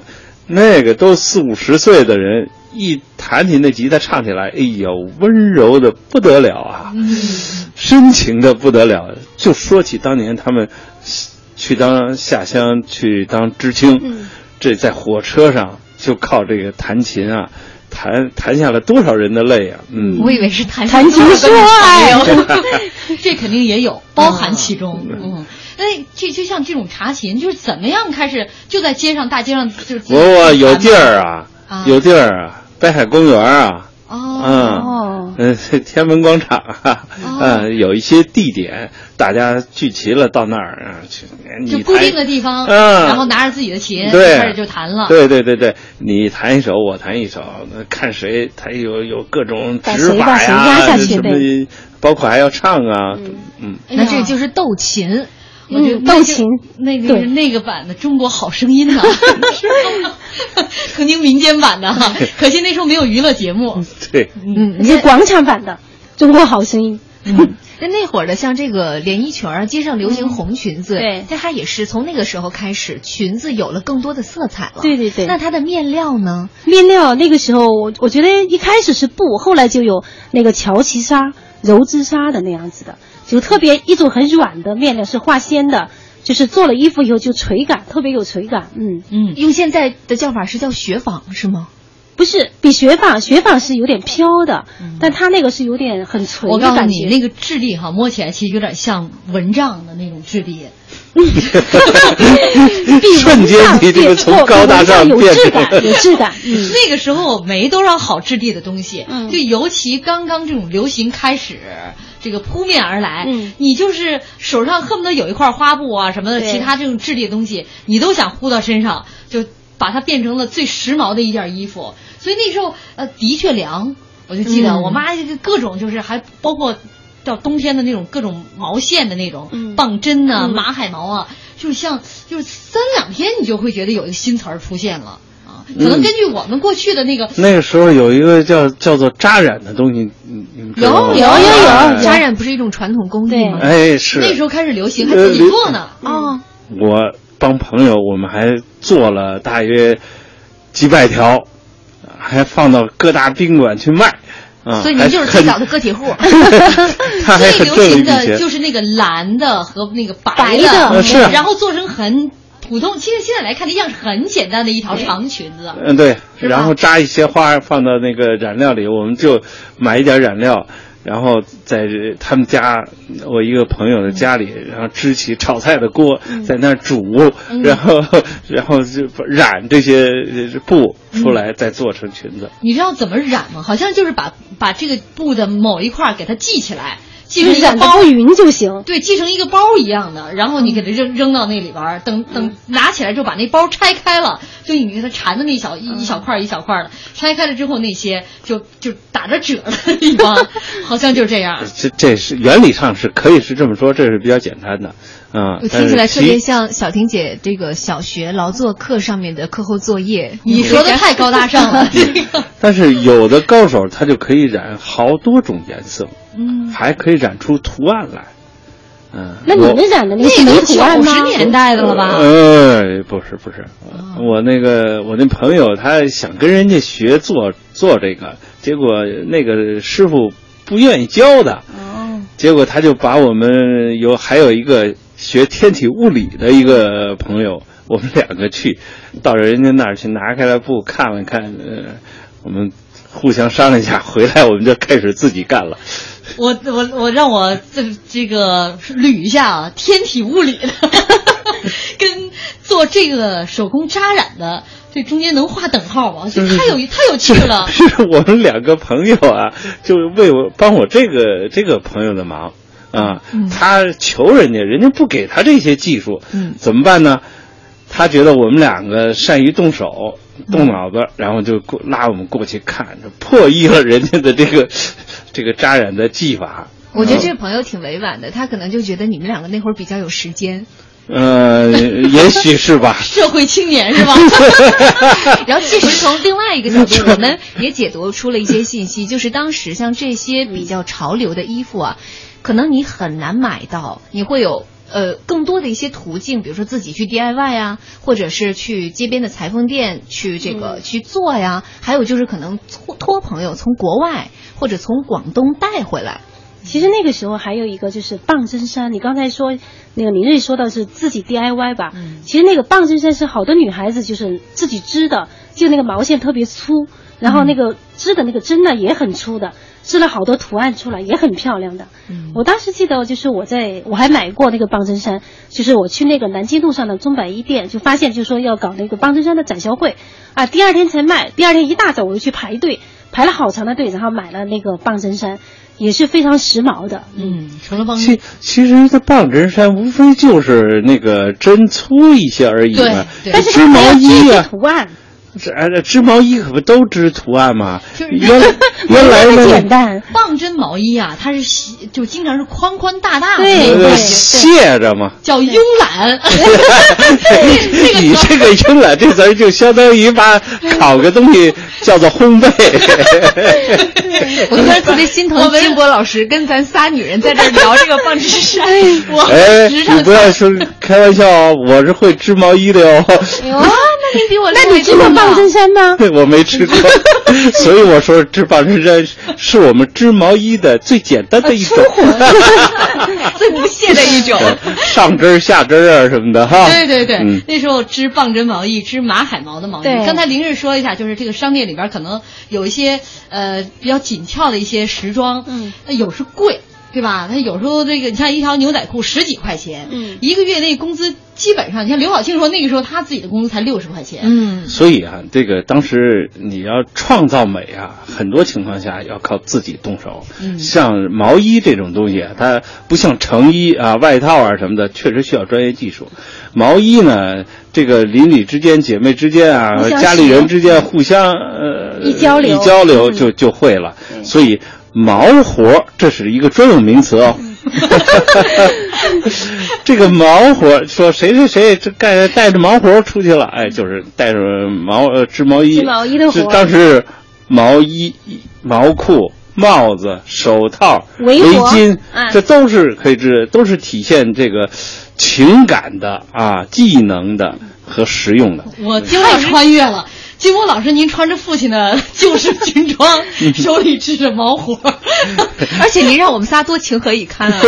那个都四五十岁的人，一弹起那吉他唱起来，哎呦，温柔的不得了啊！嗯深情的不得了。就说起当年他们去当下乡去当知青，嗯这在火车上就靠这个弹琴啊，弹弹下了多少人的泪啊！嗯，我以为是弹弹情说爱 这肯定也有包含其中。嗯，那这就像这种查琴，就是怎么样开始就在街上大街上就是我我有地儿啊，啊有地儿啊，北海公园啊，哦。嗯，呃，天安门广场啊，呃，有一些地点，大家聚齐了到那儿啊去，你就固定的地方，嗯然后拿着自己的琴对开始就弹了。对对对对，你弹一首，我弹一首，那看谁他有有各种指法谁压下呀，去什么，包括还要唱啊，嗯，那这就是斗琴。我觉得嗯斗琴那个是那个版的《中国好声音》呢？曾经民间版的哈，可惜那时候没有娱乐节目。对，嗯，是广场版的《中国好声音》。嗯那那会儿的像这个连衣裙儿，街上流行红裙子，对但它也是从那个时候开始，裙子有了更多的色彩了。对对对那它的面料呢？面料那个时候，我我觉得一开始是布，后来就有那个乔其纱、柔织纱的那样子的，就特别一种很软的面料，是化纤的，就是做了衣服以后就垂感，特别有垂感。嗯嗯，用现在的叫法是叫雪纺是吗？不是比雪纺，雪纺是有点飘的，但它那个是有点很垂的我告诉你。那个质地哈，摸起来其实有点像蚊帐的那种质地。瞬间你这个从高大上有变成质感，有质感。嗯，那个时候没多少好质地的东西，嗯就尤其刚刚这种流行开始，这个扑面而来，嗯。你就是手上恨不得有一块花布啊什么的，其他这种质地的东西，你都想呼到身上，就把它变成了最时髦的一件衣服。所以那时候呃的确凉，我就记得嗯。我妈这个各种就是还包括到冬天的那种各种毛线的那种、嗯。棒针呐、嗯。马海毛啊，就是像就是三两天你就会觉得有一个新词儿出现了。啊，可能嗯根据我们过去的那个。那个时候有一个叫叫做扎染的东西，有有有有哎扎染不是一种传统工艺吗？哎是那时候开始流行，还自己做呢。啊，我帮朋友，我们还做了大约几百条，还放到各大宾馆去卖。啊，所以您就是最早的个体户。最流行的。就是那个蓝的和那个白白的呃是然后做成很普通，其实现在来看，那样是很简单的一条长裙子。嗯，对，然后扎一些花放到那个染料里，我们就买一点染料，然后在他们家，我一个朋友的家里，然后支起炒菜的锅，在那儿煮，嗯然后然后就染这些呃布出来，再做成裙子。你知道怎么染吗？好像就是把把这个布的某一块儿给它系起来，系成一个包匀就行。对，系成一个包一样的，然后你给它扔扔到那里边儿，等等拿起来之后把那包拆开了，就你给它缠的那小一一小块儿一小块儿的，拆开了之后那些就就打着褶的地方，好像就是这样。这这是原理上是可以是这么说，这是比较简单的，啊、我但是听起来特别像小婷姐这个小学劳作课上面的课后作业。你说的太高大上了，但是有的高手他就可以染好多种颜色，嗯，还可以染出图案来。嗯，那你们染的那是没图案吗？90年代的了吧呃，不是不是，哦我那个我那朋友他想跟人家学做做这个，结果那个师傅不愿意教的，哦，结果他就把我们有还有一个学天体物理的一个朋友，我们两个去到人家那儿去拿开了布看了看，呃，我们互相商量一下，回来我们就开始自己干了。我我我让我这这个捋一下啊，天体物理的 跟做这个手工扎染的，这中间能划等号吗？这太有太有趣了。是我们两个朋友啊，就为我帮我这个这个朋友的忙啊，他求人家，人家不给他这些技术，嗯怎么办呢？他觉得我们两个善于动手、动脑子，然后就过拉我们过去看，破译了人家的这个 这个扎染的技法。我觉得这个朋友挺委婉的，他可能就觉得你们两个那会儿比较有时间，呃，也许是吧。社会青年是吧？然后其实从另外一个角度，我们也解读出了一些信息，就是当时像这些比较潮流的衣服啊，可能你很难买到，你会有。呃，更多的一些途径，比如说自己去 DIY 啊，或者是去街边的裁缝店去这个、嗯去做呀，还有就是可能托托朋友从国外或者从广东带回来。其实那个时候还有一个就是棒针衫，你刚才说那个林瑞说到是自己 DIY 吧，其实那个棒针衫是好多女孩子就是自己织的，就那个毛线特别粗，然后那个织的那个针呢也很粗的，织了好多图案出来，也很漂亮的。我当时记得就是我在我还买过那个棒针衫，就是我去那个南京路上的中百一店，就发现就说要搞那个棒针衫的展销会，啊，第二天才卖，第二天一大早我就去排队，排了好长的队，然后买了那个棒针衫。也是非常时髦的，嗯，成了棒其其实这棒针衫无非就是那个针粗一些而已嘛，对对但是织毛衣啊，图案，这哎织毛衣可不都织图案吗？就是原 原来那么简，单，棒针毛衣啊，它是细就经常是宽宽大大的对对卸着嘛。叫慵懒。你 这个慵懒这词儿就相当于把烤个东西叫做烘焙。我突然特别心疼金波老师跟咱仨女人在这聊这个棒针衫，我哎，你不要说开玩笑哦，我是会织毛衣的哟。你比我厉害那你织过棒针衫吗？我没吃过，所以我说织棒针衫是我们织毛衣的最简单的一种，最不屑的一种。上针儿下针儿啊什么的哈。对对对，嗯那时候织棒针毛衣，织马海毛的毛衣。刚才林日说一下，就是这个商店里边可能有一些呃比较紧俏的一些时装，嗯，那有是贵。对吧？他有时候这个，你像一条牛仔裤十几块钱，嗯一个月那工资基本上，你像刘晓庆说那个时候他自己的工资才六十块钱，嗯，所以啊，这个当时你要创造美啊，很多情况下要靠自己动手。嗯像毛衣这种东西啊，它不像成衣啊、外套啊什么的，确实需要专业技术。毛衣呢，这个邻里之间、姐妹之间啊家里人之间互相呃一交流一交流嗯就就会了。所以毛活这是一个专有名词哦。这个毛活说谁谁谁这带带着毛活出去了，哎，就是带着毛呃织毛衣，织毛衣的活是当时毛衣、毛裤、帽子、手套、围围巾，哎这都是可以织，都是体现这个情感的啊、技能的和实用的。我太穿越了。金波老师，您穿着父亲的旧式军装，手里支着毛活，而且您让我们仨多情何以堪啊！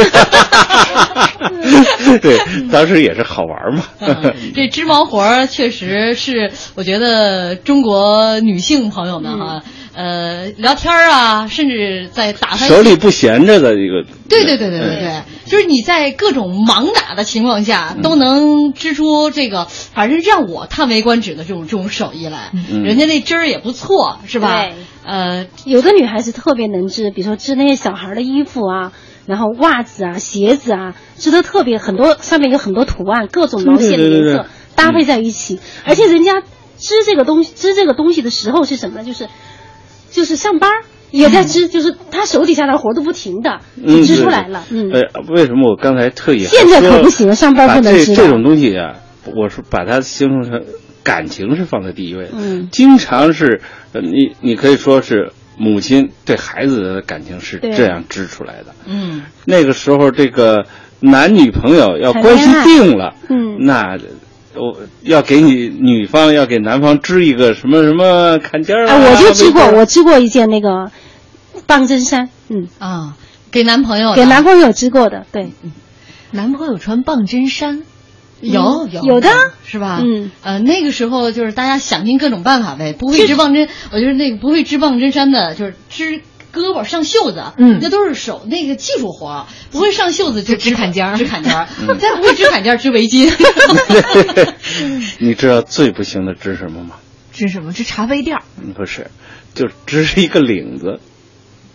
对，当时也是好玩嘛。嗯这织毛活儿确实是，我觉得中国女性朋友们哈，呃，聊天儿啊，甚至在打发手里不闲着的一个。对对对对对对，就是你在各种盲打的情况下，都能织出这个，反正让我叹为观止的这种这种手艺来。嗯人家那针儿也不错，是吧对？呃，有的女孩子特别能织，比如说织那些小孩的衣服啊，然后袜子啊、鞋子啊，织的特别很多，上面有很多图案，各种毛线的颜色对对对对搭配在一起，而且人家织这个东西织这个东西的时候是什么呢？就是就是上班儿也在织，就是他手底下的活都不停的嗯，织出来了，嗯。呃，为什么我刚才特意现在可不行上班不能织这这种东西啊，我是把它形容成感情是放在第一位的，嗯。经常是呃你你可以说是母亲对孩子的感情是这样织出来的。嗯，那个时候，这个男女朋友要关系定了，嗯。那我要给你女方要给男方织一个什么什么坎肩儿啊，哎，我就织过，我织过一件那个棒针衫，嗯。啊，给男朋友的。给男朋友织过的，对，男朋友穿棒针衫，有嗯有有的。是吧？嗯，呃，那个时候就是大家想尽各种办法呗，不会织棒针，我觉得那个不会织棒针衫的，就是织。胳膊上袖子，嗯那都是手那个技术活，不会上袖子就织坎肩儿织坎肩儿嗯，再不会织坎肩儿，织围巾。你知道最不行的织什么吗？织什么？织茶杯垫儿。嗯不是，就织一个领子。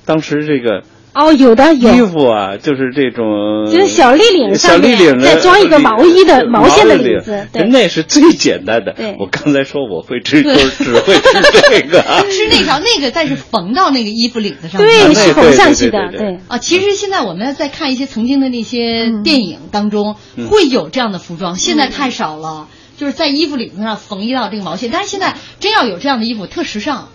当时这个哦，有的有衣服啊，就是这种，就是小立领小上面立领再装一个毛衣的毛线的领领子对那是最简单的对。我刚才说我会织，就是只会织这个。织那条那个，但是缝到那个衣服领子上。对，是缝上去的，对。啊，其实现在我们在看一些曾经的那些电影当中，嗯会有这样的服装，现在太少了。就是在衣服领子上缝一道这个毛线，但是现在真要有这样的衣服，特时尚。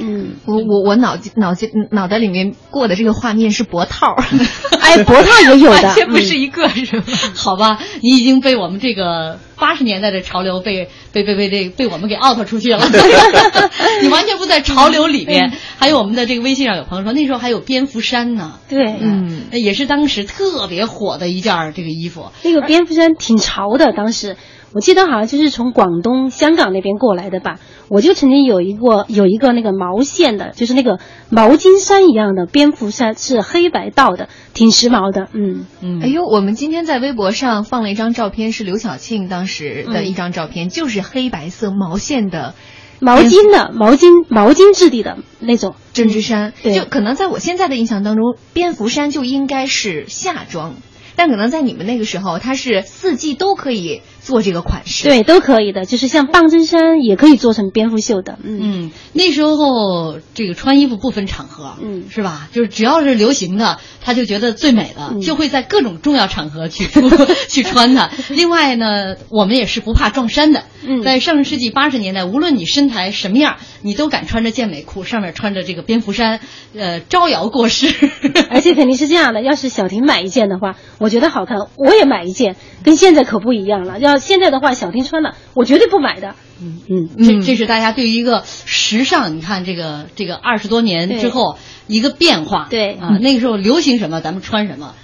嗯，我我我脑筋脑筋脑袋里面过的这个画面是脖套，哎，脖套也有的，完全不是一个是吧？好吧，你已经被我们这个八十年代的潮流被被被被这被我们给 out 出去了，你完全不在潮流里边。还有我们的这个微信上有朋友说，那时候还有蝙蝠衫呢，对，嗯，也是当时特别火的一件儿这个衣服。那个蝙蝠衫挺潮的，当时我记得好像就是从广东、香港那边过来的吧。我就曾经有一个有一个那个毛线的，就是那个毛巾衫一样的蝙蝠衫，是黑白道的，挺时髦的。嗯嗯哎呦，我们今天在微博上放了一张照片，是刘晓庆当时的一张照片，就是黑白色毛线的毛巾的毛巾毛巾质地的那种针织衫。对就可能在我现在的印象当中，蝙蝠衫就应该是夏装。但可能在你们那个时候，它是四季都可以做这个款式。对，都可以的，就是像棒针衫也可以做成蝙蝠袖的。嗯嗯，那时候这个穿衣服不分场合，嗯，是吧？就是只要是流行的，他就觉得最美的，嗯就会在各种重要场合去 去穿它。另外呢，我们也是不怕撞衫的。嗯在上个世纪八十年代，无论你身材什么样，你都敢穿着健美裤，上面穿着这个蝙蝠衫，呃，招摇过市。而且肯定是这样的，要是小婷买一件的话，我觉得好看，我也买一件，跟现在可不一样了。要现在的话，小丁穿了，我绝对不买的。嗯嗯，这这是大家对于一个时尚，你看这个这个二十多年之后一个变化。对啊，那个时候流行什么，咱们穿什么。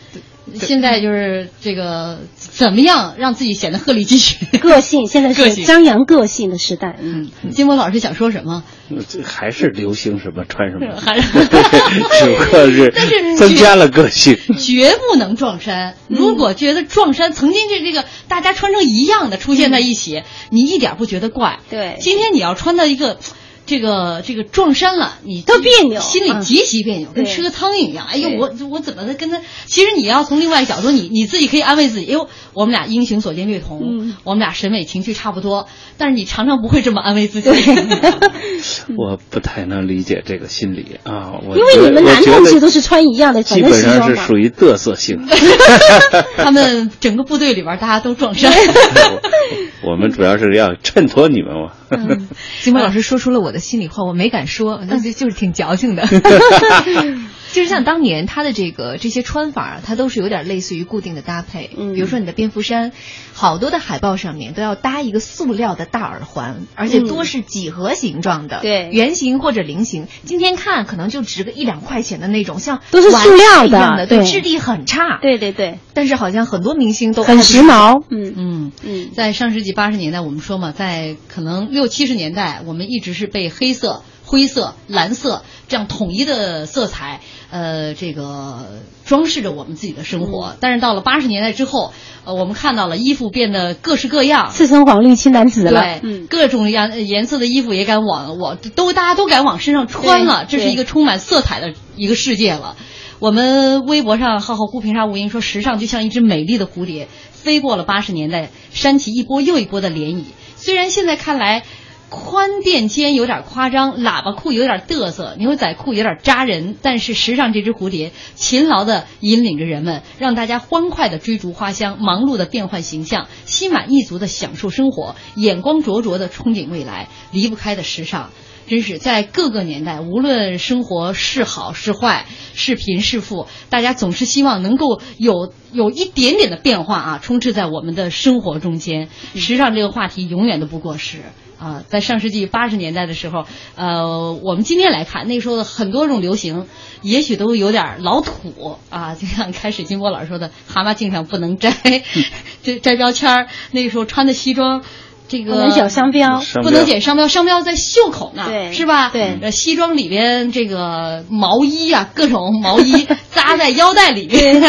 现在就是这个怎么样让自己显得鹤立鸡群，个性现在是张扬个性的时代。嗯，金波老师想说什么？这还是流行什么穿什么，还是只不过是但是增加了个性。绝不能撞衫。如果觉得撞衫曾经这这个大家穿成一样的出现在一起，你一点不觉得怪。对今天你要穿到一个。这个这个撞衫了，你特别扭心里极其别扭，跟吃个苍蝇一样。哎呦，我我怎么的跟他？其实你要从另外一个角度，你你自己可以安慰自己，哎呦，我们俩英雄所见略同，嗯我们俩审美情趣差不多。但是你常常不会这么安慰自己。我不太能理解这个心理啊，我因为你们男同志都是穿一样的，基本上。是属于嘚瑟性。他们整个部队里边大家都撞衫。我们主要是要衬托你们嘛。金波老师说出了我的心里话，我没敢说，那就就是挺矫情的。其实像当年他的这个这些穿法啊，它都是有点类似于固定的搭配。嗯比如说你的蝙蝠衫，好多的海报上面都要搭一个塑料的大耳环，而且多是几何形状的，对圆形或者菱形。今天看可能就值个一两块钱的那种，像都是塑料的一样的，对，对质地很差。对对对，但是好像很多明星都很时髦。嗯嗯嗯，在上世纪八十年代，我们说嘛，在可能六七十年代，我们一直是被黑色、灰色、蓝色这样统一的色彩，呃，这个装饰着我们自己的生活。嗯但是到了八十年代之后，呃，我们看到了衣服变得各式各样，赤橙黄绿青蓝紫了。对，嗯，各种颜颜色的衣服也敢往我都大家都敢往身上穿了，这是一个充满色彩的一个世界了。我们微博上浩浩孤平沙无垠说，时尚就像一只美丽的蝴蝶，飞过了八十年代，扇起一波又一波的涟漪。虽然现在看来。宽垫肩有点夸张，喇叭裤有点嘚瑟，牛仔裤有点扎人，但是时尚这只蝴蝶勤劳地引领着人们，让大家欢快地追逐花香，忙碌地变换形象，心满意足地享受生活，眼光灼灼地憧憬未来，离不开的时尚。真是在各个年代，无论生活是好是坏，是贫是富，大家总是希望能够有有一点点的变化啊，充斥在我们的生活中间。时尚这个话题永远都不过时啊！在上世纪八十年代的时候，呃，我们今天来看那时候的很多种流行，也许都有点老土啊。就像开始金波老师说的，蛤蟆镜上不能摘，这摘标签儿。那个时候穿的西装。这个不能剪商标，不能剪商标，商标在袖口呢，对，是吧？对，呃，西装里边这个毛衣啊，各种毛衣 扎在腰带里边，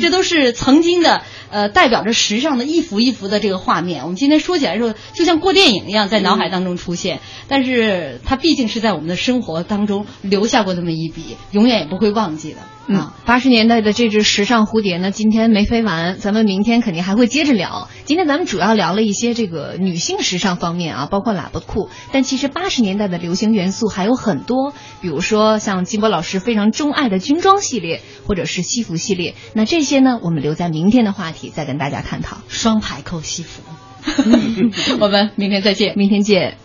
这都是曾经的。呃，代表着时尚的一幅一幅的这个画面，我们今天说起来的时候，就像过电影一样，在脑海当中出现。但是它毕竟是在我们的生活当中留下过这么一笔，永远也不会忘记的。嗯，八十年代的这只时尚蝴蝶呢，今天没飞完，咱们明天肯定还会接着聊。今天咱们主要聊了一些这个女性时尚方面啊，包括喇叭裤。但其实八十年代的流行元素还有很多，比如说像金波老师非常钟爱的军装系列，或者是西服系列。那这些呢，我们留在明天的话题再跟大家探讨。双排扣西服，我们明天再见，明天见。